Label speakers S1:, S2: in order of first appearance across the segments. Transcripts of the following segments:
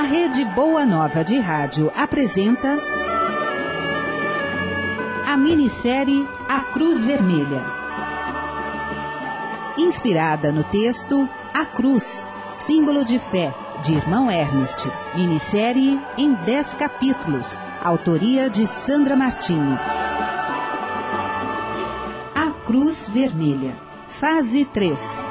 S1: A Rede Boa Nova de Rádio apresenta a minissérie A Cruz Vermelha. Inspirada no texto A Cruz, símbolo de fé, de Irmão Ernest. Minissérie em 10 capítulos. Autoria de Sandra Martinho. A Cruz Vermelha. Fase 3.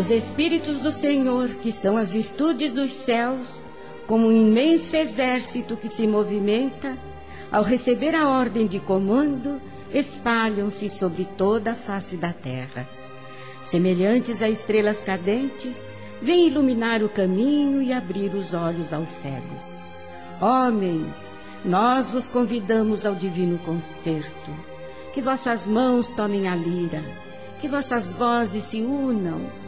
S2: Os Espíritos do Senhor, que são as virtudes dos céus, como um imenso exército que se movimenta, ao receber a ordem de comando, espalham-se sobre toda a face da terra. Semelhantes a estrelas cadentes, vêm iluminar o caminho e abrir os olhos aos cegos. Homens, nós vos convidamos ao divino concerto. Que vossas mãos tomem a lira, que vossas vozes se unam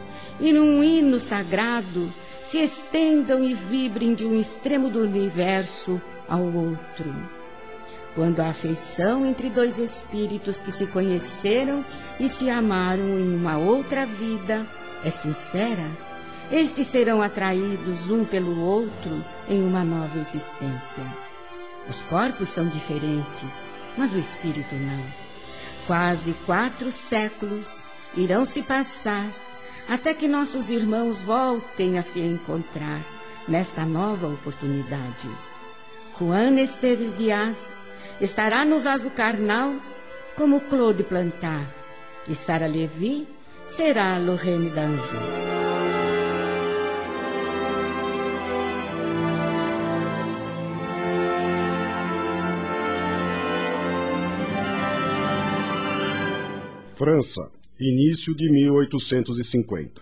S2: e num hino sagrado se estendam e vibrem de um extremo do universo ao outro. Quando a afeição entre dois espíritos que se conheceram e se amaram em uma outra vida é sincera, estes serão atraídos um pelo outro em uma nova existência. Os corpos são diferentes, mas o espírito não. Quase quatro séculos irão se passar até que nossos irmãos voltem a se encontrar nesta nova oportunidade. Juan Esteves Dias estará no vaso carnal como Claude Plantar e Sara Levi será Lorraine Danjou.
S3: França, início de 1850.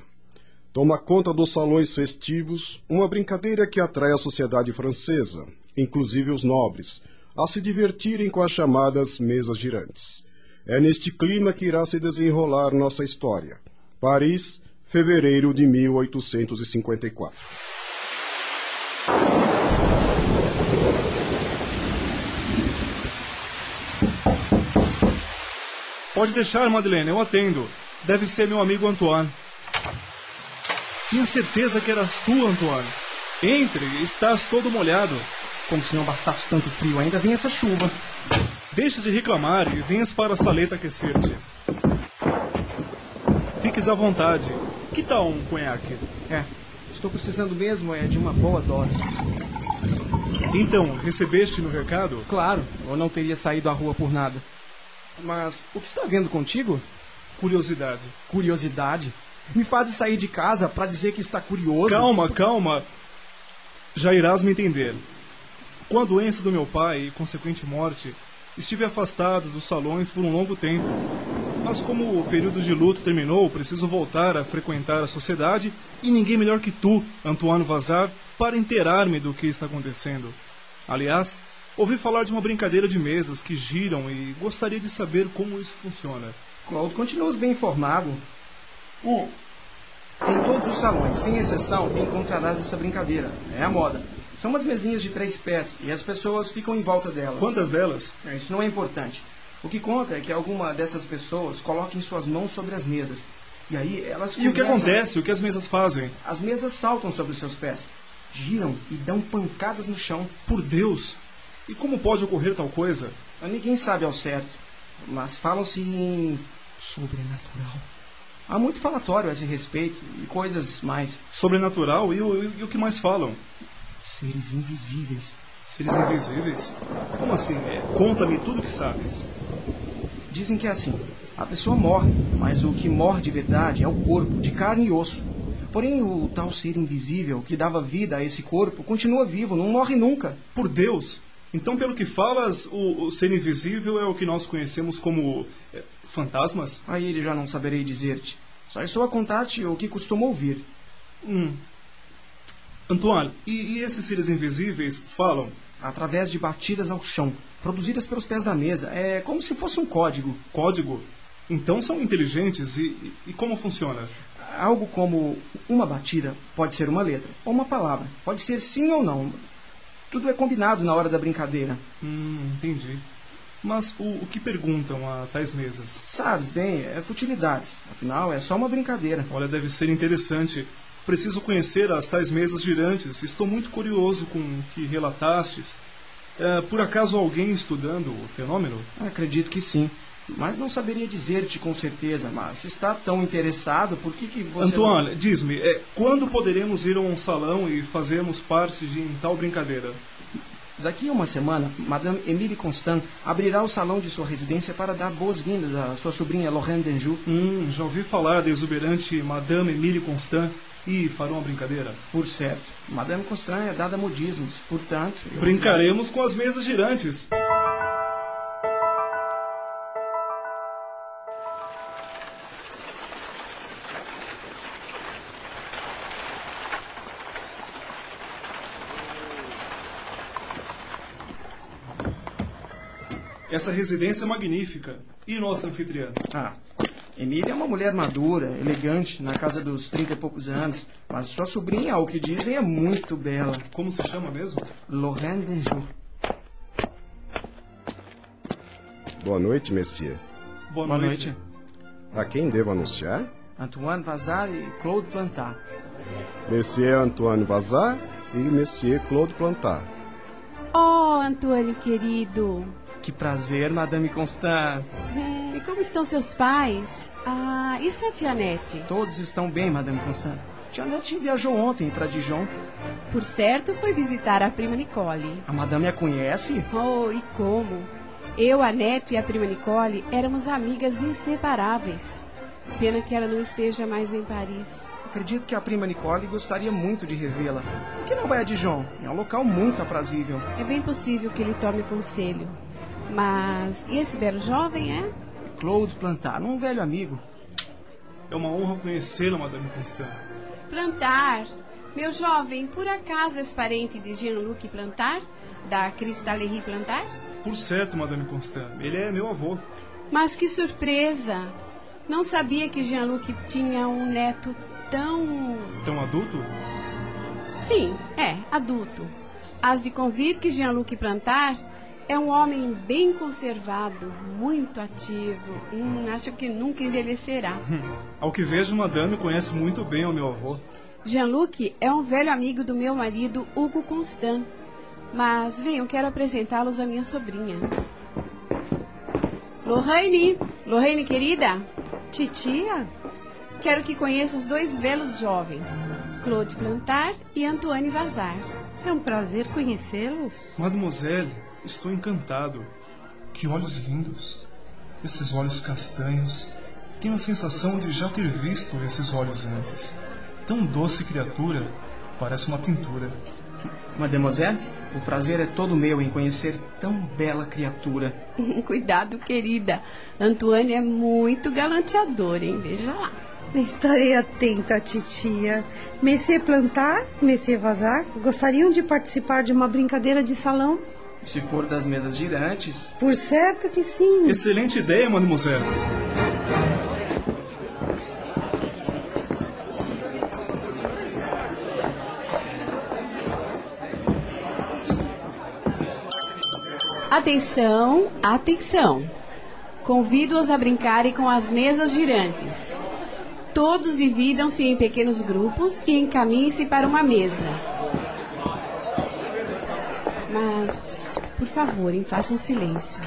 S3: Toma conta dos salões festivos uma brincadeira que atrai a sociedade francesa, inclusive os nobres, a se divertirem com as chamadas mesas girantes. É neste clima que irá se desenrolar nossa história. Paris, fevereiro de 1854.
S4: Pode deixar, Madeleine, eu atendo. Deve ser meu amigo Antoine. Tinha certeza que eras tu, Antoine. Entre, estás todo molhado.
S5: Como se não bastasse tanto frio, ainda vem essa chuva.
S4: Deixa de reclamar e venhas para a saleta aquecer-te. Fiques à vontade. Que tal um conhaque?
S5: É, estou precisando mesmo é de uma boa dose.
S4: Então, recebeste no recado?
S5: Claro, eu não teria saído à rua por nada. Mas o que está vendo contigo?
S4: Curiosidade.
S5: Curiosidade? Me faz sair de casa para dizer que está curioso?
S4: Calma, calma. Já irás me entender. Com a doença do meu pai e consequente morte, estive afastado dos salões por um longo tempo. Mas como o período de luto terminou, preciso voltar a frequentar a sociedade e ninguém melhor que tu, Antoine Vazar, para inteirar-me do que está acontecendo. Aliás, Ouvi falar de uma brincadeira de mesas que giram e gostaria de saber como isso funciona.
S5: Claude, continuas bem informado. Um, em todos os salões, sem exceção, encontrarás essa brincadeira. É a moda. São umas mesinhas de três pés e as pessoas ficam em volta delas.
S4: Quantas delas?
S5: É, isso não é importante. O que conta é que alguma dessas pessoas coloquem suas mãos sobre as mesas. E aí elas
S4: E o que acontece? O que as mesas fazem?
S5: As mesas saltam sobre os seus pés, giram e dão pancadas no chão.
S4: Por Deus! E como pode ocorrer tal coisa?
S5: Ninguém sabe ao certo, mas falam-se em
S4: sobrenatural.
S5: Há muito falatório a esse respeito e coisas mais.
S4: Sobrenatural? E o, e o que mais falam?
S5: Seres invisíveis.
S4: Seres invisíveis? Como assim? É, Conta-me tudo o que sabes.
S5: Dizem que é assim. A pessoa morre, mas o que morre de verdade é o corpo, de carne e osso. Porém, o tal ser invisível que dava vida a esse corpo continua vivo, não morre nunca.
S4: Por Deus! Então, pelo que falas, o, o ser invisível é o que nós conhecemos como é, fantasmas?
S5: Aí ele já não saberei dizer-te. Só estou a contar-te o que costumo ouvir.
S4: Hum. Antoine, e, e esses seres invisíveis falam?
S5: Através de batidas ao chão, produzidas pelos pés da mesa. É como se fosse um código.
S4: Código? Então são inteligentes e, e, e como funciona?
S5: Algo como uma batida pode ser uma letra ou uma palavra. Pode ser sim ou não. Tudo é combinado na hora da brincadeira.
S4: Hum, entendi. Mas o, o que perguntam a tais mesas?
S5: Sabes bem, é futilidades. Afinal, é só uma brincadeira.
S4: Olha, deve ser interessante. Preciso conhecer as tais mesas girantes. Estou muito curioso com o que relatastes. É, por acaso alguém estudando o fenômeno?
S5: Acredito que sim. Mas não saberia dizer-te com certeza. Mas se está tão interessado, por que, que você.
S4: Antoine,
S5: não...
S4: diz-me, é, quando poderemos ir a um salão e fazermos parte de tal brincadeira?
S5: Daqui a uma semana, Madame Emile Constant abrirá o salão de sua residência para dar boas-vindas à sua sobrinha Lorraine Denjou.
S4: Hum, já ouvi falar da exuberante Madame Emile Constant e farão uma brincadeira?
S5: Por certo. Madame Constant é dada a modismos, portanto...
S4: Eu... Brincaremos com as mesas girantes. Essa residência é magnífica. E nossa anfitriã?
S5: Ah, Emília é uma mulher madura, elegante, na casa dos trinta e poucos anos. Mas sua sobrinha, ao que dizem, é muito bela.
S4: Como se chama mesmo?
S5: Lorraine Denjou.
S3: Boa noite, Messier.
S4: Boa,
S5: Boa
S4: noite.
S5: noite.
S3: A quem devo anunciar?
S5: Antoine Vazar e Claude Plantat.
S3: Monsieur Antoine Bazar e Monsieur Claude Plantat.
S6: Oh, Antônio querido.
S5: Que prazer, Madame Constant.
S6: E como estão seus pais? Ah, e sua tia Nete?
S5: Todos estão bem, Madame Constant. Tia Nete viajou ontem para Dijon.
S6: Por certo, foi visitar a prima Nicole.
S5: A Madame a conhece?
S6: Oh, e como? Eu, a Nete e a prima Nicole éramos amigas inseparáveis. Pena que ela não esteja mais em Paris.
S5: Acredito que a prima Nicole gostaria muito de revê-la. Por que não vai a Dijon? É um local muito aprazível.
S6: É bem possível que ele tome conselho. Mas e esse belo jovem é?
S5: Claude Plantar, um velho amigo.
S4: É uma honra conhecê-la, Madame Constant.
S6: Plantar. Meu jovem, por acaso és parente de Jean-Luc Plantar? Da Cristallerie Plantar?
S4: Por certo, Madame Constant. Ele é meu avô.
S6: Mas que surpresa! Não sabia que Jean-Luc tinha um neto tão.
S4: Tão adulto?
S6: Sim, é, adulto. Has de convir que Jean-Luc Plantar é um homem bem conservado, muito ativo. Hum, acho que nunca envelhecerá.
S4: Ao que vejo, Madame conhece muito bem o meu avô.
S6: Jean-Luc é um velho amigo do meu marido, Hugo Constant. Mas venham, quero apresentá-los à minha sobrinha. Lorraine, Lorraine querida,
S7: Titia?
S6: quero que conheça os dois belos jovens, Claude Plantar e Antoine Vazar.
S7: É um prazer conhecê-los.
S4: Mademoiselle, estou encantado. Que olhos lindos. Esses olhos castanhos. Tenho a sensação de já ter visto esses olhos antes. Tão doce criatura, parece uma pintura.
S5: Mademoiselle, o prazer é todo meu em conhecer tão bela criatura.
S6: Cuidado, querida. Antoine é muito galanteador, hein? Veja lá.
S7: Estarei atenta, titia. Monsieur Plantar, Monsieur Vazar, gostariam de participar de uma brincadeira de salão?
S5: Se for das mesas girantes,
S7: Por certo que sim.
S4: Excelente ideia, Mademoiselle.
S6: Atenção, atenção. Convido-os a brincarem com as mesas girantes. Todos dividam-se em pequenos grupos e encaminhem-se para uma mesa. Mas, pss, por favor, hein, façam silêncio.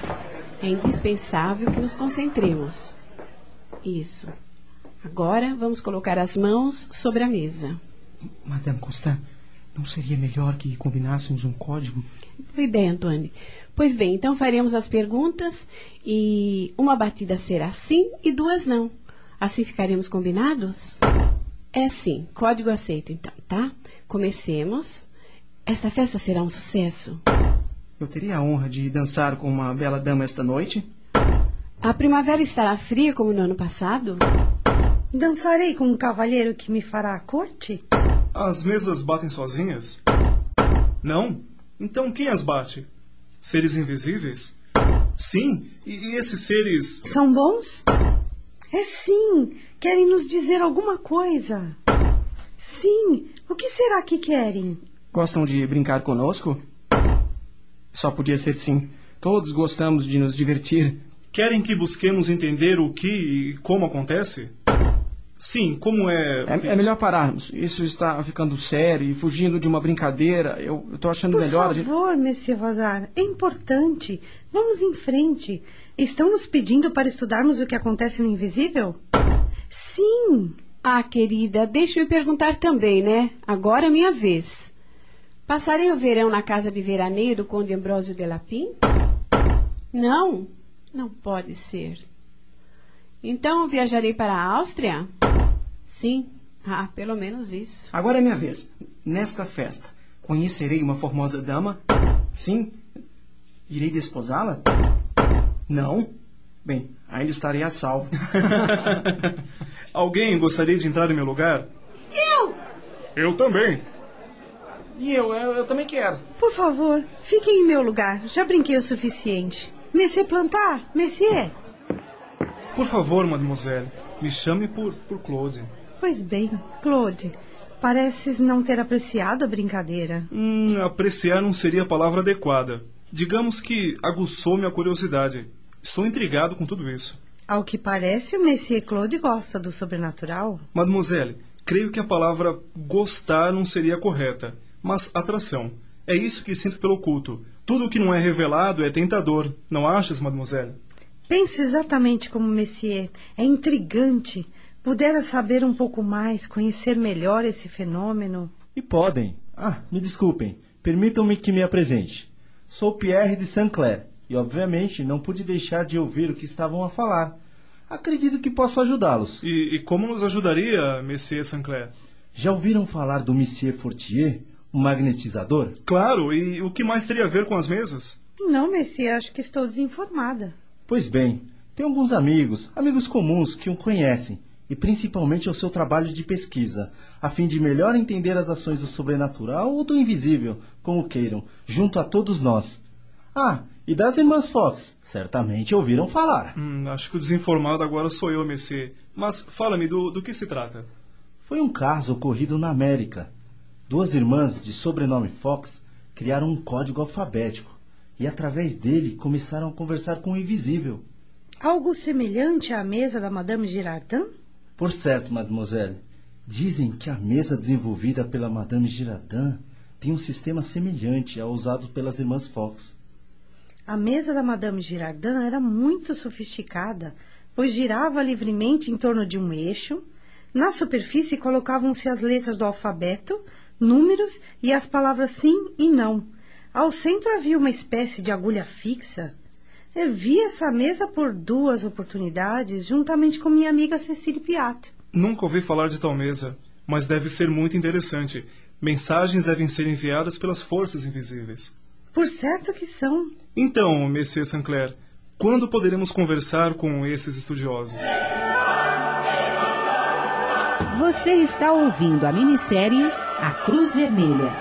S6: É indispensável que nos concentremos. Isso. Agora vamos colocar as mãos sobre a mesa.
S5: Madame Constant, não seria melhor que combinássemos um código?
S6: Boa ideia, Antônio. Pois bem, então faremos as perguntas e uma batida será sim e duas não. Assim ficaremos combinados? É sim, código aceito então, tá? Comecemos. Esta festa será um sucesso.
S5: Eu teria a honra de dançar com uma bela dama esta noite?
S6: A primavera estará fria como no ano passado?
S7: Dançarei com um cavalheiro que me fará a corte?
S4: As mesas batem sozinhas? Não? Então quem as bate? Seres invisíveis? Sim, e, e esses seres.
S7: São bons? É sim. Querem nos dizer alguma coisa. Sim. O que será que querem?
S5: Gostam de brincar conosco? Só podia ser sim. Todos gostamos de nos divertir.
S4: Querem que busquemos entender o que e como acontece? Sim, como é.
S5: É, é melhor pararmos. Isso está ficando sério e fugindo de uma brincadeira. Eu estou achando
S7: Por
S5: melhor. gente-
S7: favor, Monsieur Vazar, é importante. Vamos em frente. Estão nos pedindo para estudarmos o que acontece no invisível? Sim.
S6: Ah, querida, deixe-me perguntar também, né? Agora é minha vez. Passarei o verão na casa de veraneio do Conde Ambrósio de Lapim? Não, não pode ser. Então viajarei para a Áustria? Sim, ah, pelo menos isso.
S5: Agora é minha vez. Nesta festa, conhecerei uma formosa dama? Sim. Irei desposá-la? Não. Bem, ainda estarei a salvo.
S4: Alguém gostaria de entrar em meu lugar?
S7: Eu!
S4: Eu também.
S5: E eu, eu, eu também quero.
S7: Por favor, fiquem em meu lugar. Já brinquei o suficiente. Monsieur Plantar, Monsieur.
S4: Por favor, mademoiselle, me chame por, por Claude.
S7: Pois bem, Claude, pareces não ter apreciado a brincadeira.
S4: Hum, apreciar não seria a palavra adequada. Digamos que aguçou minha curiosidade. Estou intrigado com tudo isso.
S7: Ao que parece, o Monsieur Claude gosta do sobrenatural.
S4: Mademoiselle, creio que a palavra gostar não seria correta, mas atração. É isso que sinto pelo culto. Tudo o que não é revelado é tentador. Não achas, mademoiselle?
S7: Penso exatamente como Messier. É intrigante. Pudera saber um pouco mais, conhecer melhor esse fenômeno.
S8: E podem. Ah, me desculpem. Permitam-me que me apresente. Sou Pierre de Saint-Clair e, obviamente, não pude deixar de ouvir o que estavam a falar. Acredito que posso ajudá-los.
S4: E, e como nos ajudaria, Monsieur Sancler?
S8: Já ouviram falar do Monsieur Fortier, magnetizador?
S4: Claro, e o que mais teria a ver com as mesas?
S7: Não, Messier, acho que estou desinformada.
S8: Pois bem, tem alguns amigos, amigos comuns, que o conhecem, e principalmente ao seu trabalho de pesquisa, a fim de melhor entender as ações do sobrenatural ou do invisível, como queiram, junto a todos nós. Ah, e das irmãs Fox, certamente ouviram falar.
S4: Hum, acho que o desinformado agora sou eu, Monsieur. Mas fala-me do, do que se trata.
S8: Foi um caso ocorrido na América. Duas irmãs de sobrenome Fox criaram um código alfabético e, através dele, começaram a conversar com o invisível.
S7: Algo semelhante à mesa da Madame Girardin?
S8: Por certo, mademoiselle, dizem que a mesa desenvolvida pela Madame Girardin tem um sistema semelhante ao usado pelas irmãs Fox.
S7: A mesa da Madame Girardin era muito sofisticada, pois girava livremente em torno de um eixo. Na superfície colocavam-se as letras do alfabeto, números e as palavras sim e não. Ao centro havia uma espécie de agulha fixa. Eu vi essa mesa por duas oportunidades, juntamente com minha amiga Cecília Piat.
S4: Nunca ouvi falar de tal mesa, mas deve ser muito interessante. Mensagens devem ser enviadas pelas forças invisíveis.
S7: Por certo que são.
S4: Então, Monsieur Sancler, quando poderemos conversar com esses estudiosos?
S1: Você está ouvindo a minissérie A Cruz Vermelha.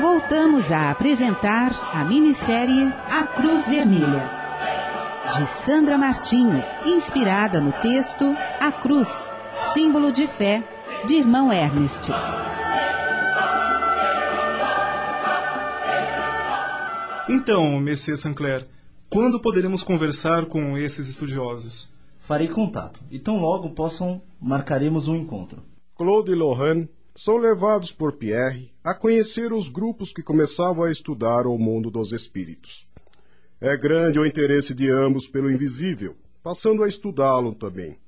S1: Voltamos a apresentar a minissérie A Cruz Vermelha, de Sandra Martinho, inspirada no texto A Cruz, símbolo de fé, de irmão Ernest.
S4: Então, Monsieur Sancler, quando poderemos conversar com esses estudiosos?
S8: Farei contato e tão logo possam marcaremos um encontro.
S3: Claude e Lohan são levados por Pierre a conhecer os grupos que começavam a estudar o mundo dos espíritos. É grande o interesse de ambos pelo invisível, passando a estudá-lo também.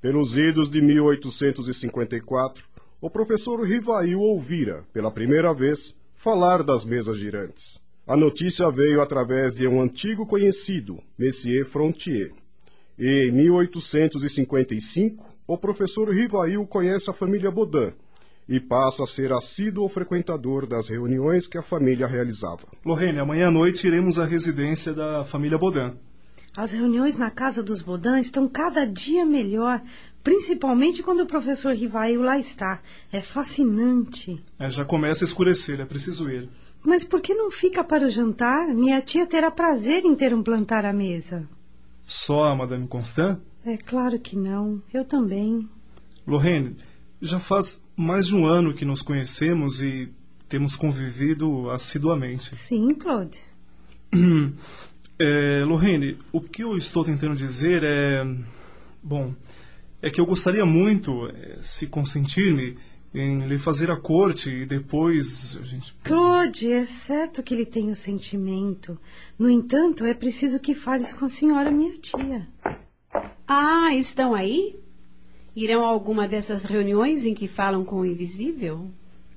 S3: Pelos idos de 1854, o professor Rivail ouvira, pela primeira vez, falar das mesas girantes. A notícia veio através de um antigo conhecido, Messier Frontier. E em 1855, o professor Rivail conhece a família Baudin e passa a ser assíduo frequentador das reuniões que a família realizava.
S4: Lorraine, amanhã à noite iremos à residência da família Baudin.
S7: As reuniões na casa dos Baudin estão cada dia melhor, principalmente quando o professor Rivail lá está. É fascinante.
S4: É, já começa a escurecer, é preciso ir.
S7: Mas por que não fica para o jantar? Minha tia terá prazer em ter um plantar à mesa.
S4: Só a Madame Constant?
S7: É claro que não. Eu também.
S4: Lorraine, Já faz mais de um ano que nos conhecemos e temos convivido assiduamente.
S7: Sim, Claude.
S4: É, Lorraine, o que eu estou tentando dizer é. Bom, é que eu gostaria muito, é, se consentir-me, em lhe fazer a corte e depois a gente.
S7: Claude, é certo que ele tem o sentimento. No entanto, é preciso que fales com a senhora, minha tia.
S6: Ah, estão aí? Irão a alguma dessas reuniões em que falam com o invisível?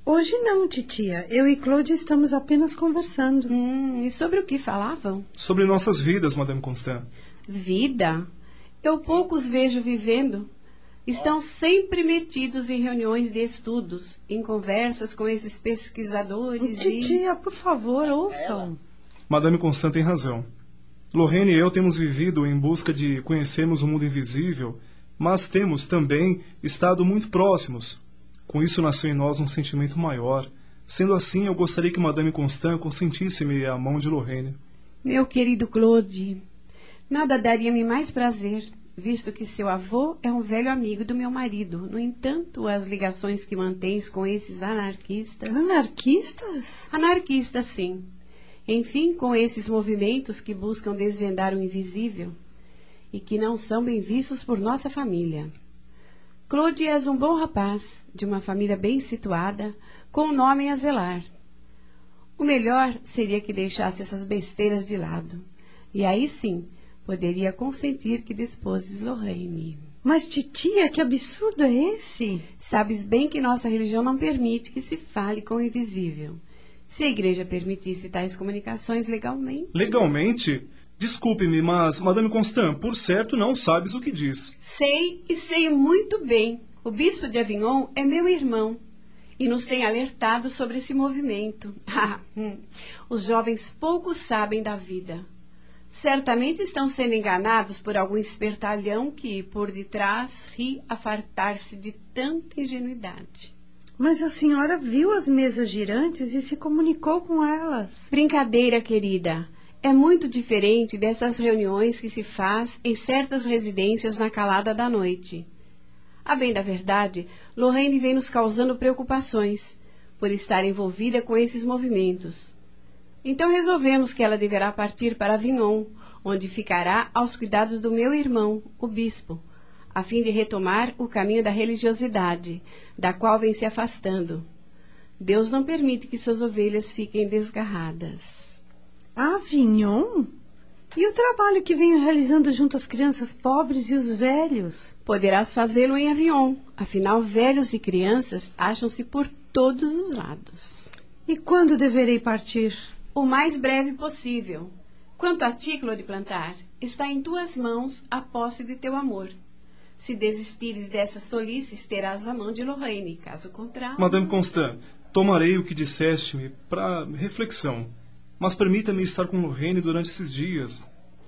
S7: Hoje não, titia. Eu e Claude estamos apenas conversando.
S6: Hum, e sobre o que falavam?
S4: Sobre nossas vidas, Madame Constant.
S6: Vida? Eu poucos vejo vivendo. Estão sempre metidos em reuniões de estudos, em conversas com esses pesquisadores e...
S7: Titia, por favor, ouçam.
S4: Madame Constant tem razão. Lorraine e eu temos vivido em busca de conhecermos o mundo invisível, mas temos também estado muito próximos. Com isso nasceu em nós um sentimento maior. Sendo assim, eu gostaria que Madame Constant consentisse-me a mão de Lorraine.
S6: Meu querido Claude, nada daria-me mais prazer, visto que seu avô é um velho amigo do meu marido. No entanto, as ligações que mantens com esses anarquistas.
S7: Anarquistas?
S6: Anarquistas, sim. Enfim, com esses movimentos que buscam desvendar o invisível e que não são bem vistos por nossa família. Claude és um bom rapaz, de uma família bem situada, com um nome a zelar. O melhor seria que deixasse essas besteiras de lado. E aí sim, poderia consentir que desposes Lorraine.
S7: Mas, titia, que absurdo é esse?
S6: Sabes bem que nossa religião não permite que se fale com o invisível. Se a igreja permitisse tais comunicações legalmente.
S4: Legalmente? Desculpe-me, mas, Madame Constant, por certo não sabes o que diz.
S6: Sei e sei muito bem. O bispo de Avignon é meu irmão e nos tem alertado sobre esse movimento. Ah, hum. Os jovens pouco sabem da vida. Certamente estão sendo enganados por algum espertalhão que, por detrás, ri a fartar-se de tanta ingenuidade.
S7: Mas a senhora viu as mesas girantes e se comunicou com elas.
S6: Brincadeira, querida. É muito diferente dessas reuniões que se faz em certas residências na calada da noite. A bem da verdade, Lorraine vem nos causando preocupações por estar envolvida com esses movimentos. Então resolvemos que ela deverá partir para Avignon, onde ficará aos cuidados do meu irmão, o bispo, a fim de retomar o caminho da religiosidade, da qual vem se afastando. Deus não permite que suas ovelhas fiquem desgarradas.
S7: Avignon? E o trabalho que venho realizando junto às crianças pobres e os velhos?
S6: Poderás fazê-lo em Avignon. Afinal, velhos e crianças acham-se por todos os lados.
S7: E quando deverei partir?
S6: O mais breve possível. Quanto a título de plantar, está em tuas mãos a posse de teu amor. Se desistires dessas tolices, terás a mão de Lorraine. Caso contrário.
S4: Madame Constant, tomarei o que disseste-me para reflexão. Mas permita-me estar com Lorraine durante esses dias,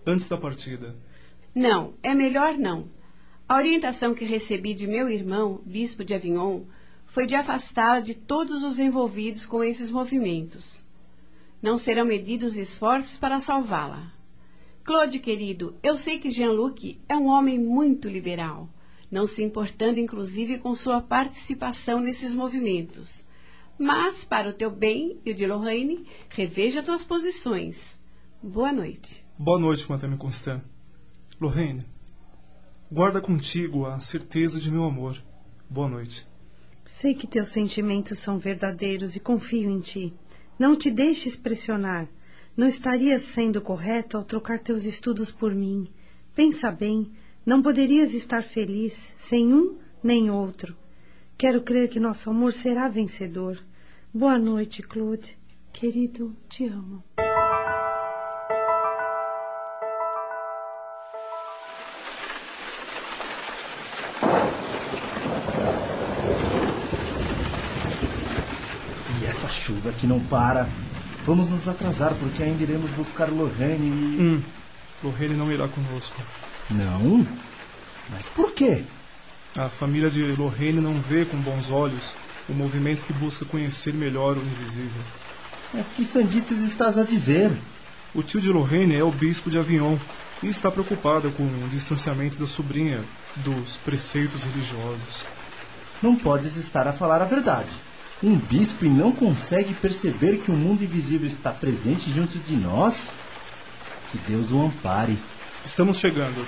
S4: antes da partida.
S6: Não, é melhor não. A orientação que recebi de meu irmão, bispo de Avignon, foi de afastá-la de todos os envolvidos com esses movimentos. Não serão medidos esforços para salvá-la. Claude, querido, eu sei que Jean-Luc é um homem muito liberal, não se importando inclusive com sua participação nesses movimentos. Mas, para o teu bem e o de Lorraine, reveja tuas posições. Boa noite.
S4: Boa noite, Madame Constant. Lorraine, guarda contigo a certeza de meu amor. Boa noite.
S7: Sei que teus sentimentos são verdadeiros e confio em ti. Não te deixes pressionar. Não estarias sendo correto ao trocar teus estudos por mim. Pensa bem, não poderias estar feliz sem um nem outro. Quero crer que nosso amor será vencedor. Boa noite, Claude. Querido, te amo.
S8: Que não para. Vamos nos atrasar porque ainda iremos buscar Lorraine e.
S4: Hum, Lorraine não irá conosco.
S8: Não? Mas por quê?
S4: A família de Lorraine não vê com bons olhos o movimento que busca conhecer melhor o invisível.
S8: Mas que sandices estás a dizer?
S4: O tio de Lorraine é o bispo de Avignon e está preocupado com o distanciamento da sobrinha dos preceitos religiosos.
S8: não podes estar a falar a verdade. Um bispo e não consegue perceber que o mundo invisível está presente junto de nós? Que Deus o ampare.
S4: Estamos chegando.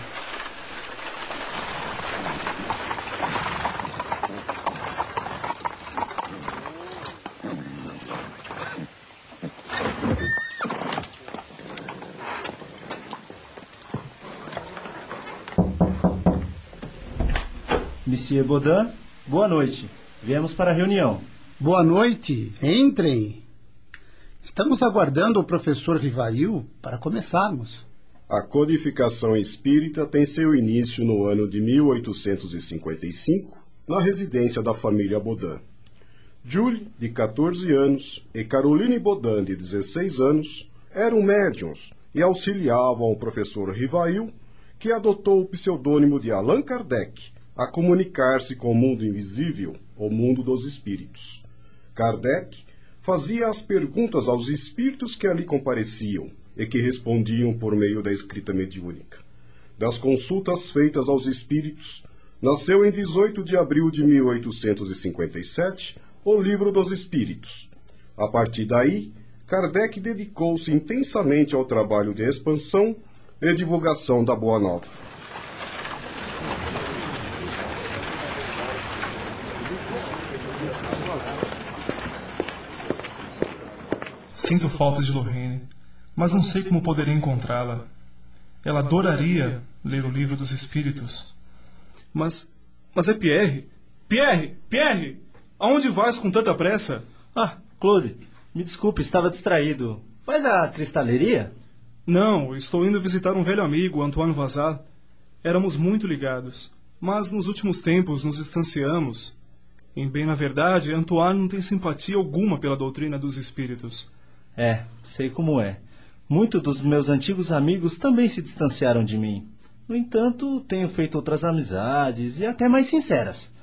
S8: Monsieur Baudin, boa noite. Viemos para a reunião.
S9: Boa noite. Entrem. Estamos aguardando o professor Rivail para começarmos.
S3: A codificação espírita tem seu início no ano de 1855, na residência da família Baudin. Julie, de 14 anos, e Caroline Baudin, de 16 anos, eram médiums e auxiliavam o professor Rivail, que adotou o pseudônimo de Allan Kardec, a comunicar-se com o mundo invisível, o mundo dos espíritos. Kardec fazia as perguntas aos espíritos que ali compareciam e que respondiam por meio da escrita mediúnica. Das consultas feitas aos espíritos, nasceu em 18 de abril de 1857 o Livro dos Espíritos. A partir daí, Kardec dedicou-se intensamente ao trabalho de expansão e divulgação da Boa Nova.
S4: Sinto falta de Lorraine, mas não sei como poderei encontrá-la. Ela adoraria ler o livro dos espíritos. Mas. Mas é Pierre! Pierre! Pierre! Aonde vais com tanta pressa?
S8: Ah, Claude, me desculpe, estava distraído. Faz a cristaleria?
S4: Não, estou indo visitar um velho amigo, Antoine Vazal. Éramos muito ligados, mas nos últimos tempos nos distanciamos. Em bem na verdade, Antoine não tem simpatia alguma pela doutrina dos espíritos.
S8: É, sei como é. Muitos dos meus antigos amigos também se distanciaram de mim. No entanto, tenho feito outras amizades e até mais sinceras.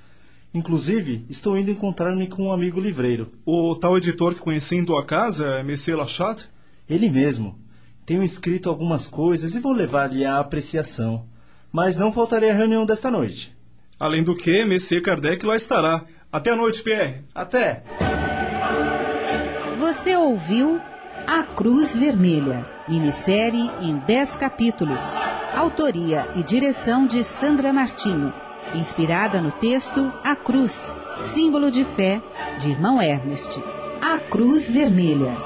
S8: Inclusive, estou indo encontrar-me com um amigo livreiro.
S4: O tal editor que conheci em tua casa é Monsieur Lachat?
S8: Ele mesmo. Tenho escrito algumas coisas e vou levar-lhe a apreciação. Mas não faltarei à reunião desta noite.
S4: Além do que, Monsieur Kardec lá estará. Até a noite, Pierre.
S8: Até!
S1: Você ouviu A Cruz Vermelha, minissérie em 10 capítulos. Autoria e direção de Sandra Martinho. Inspirada no texto A Cruz, símbolo de fé, de irmão Ernest. A Cruz Vermelha.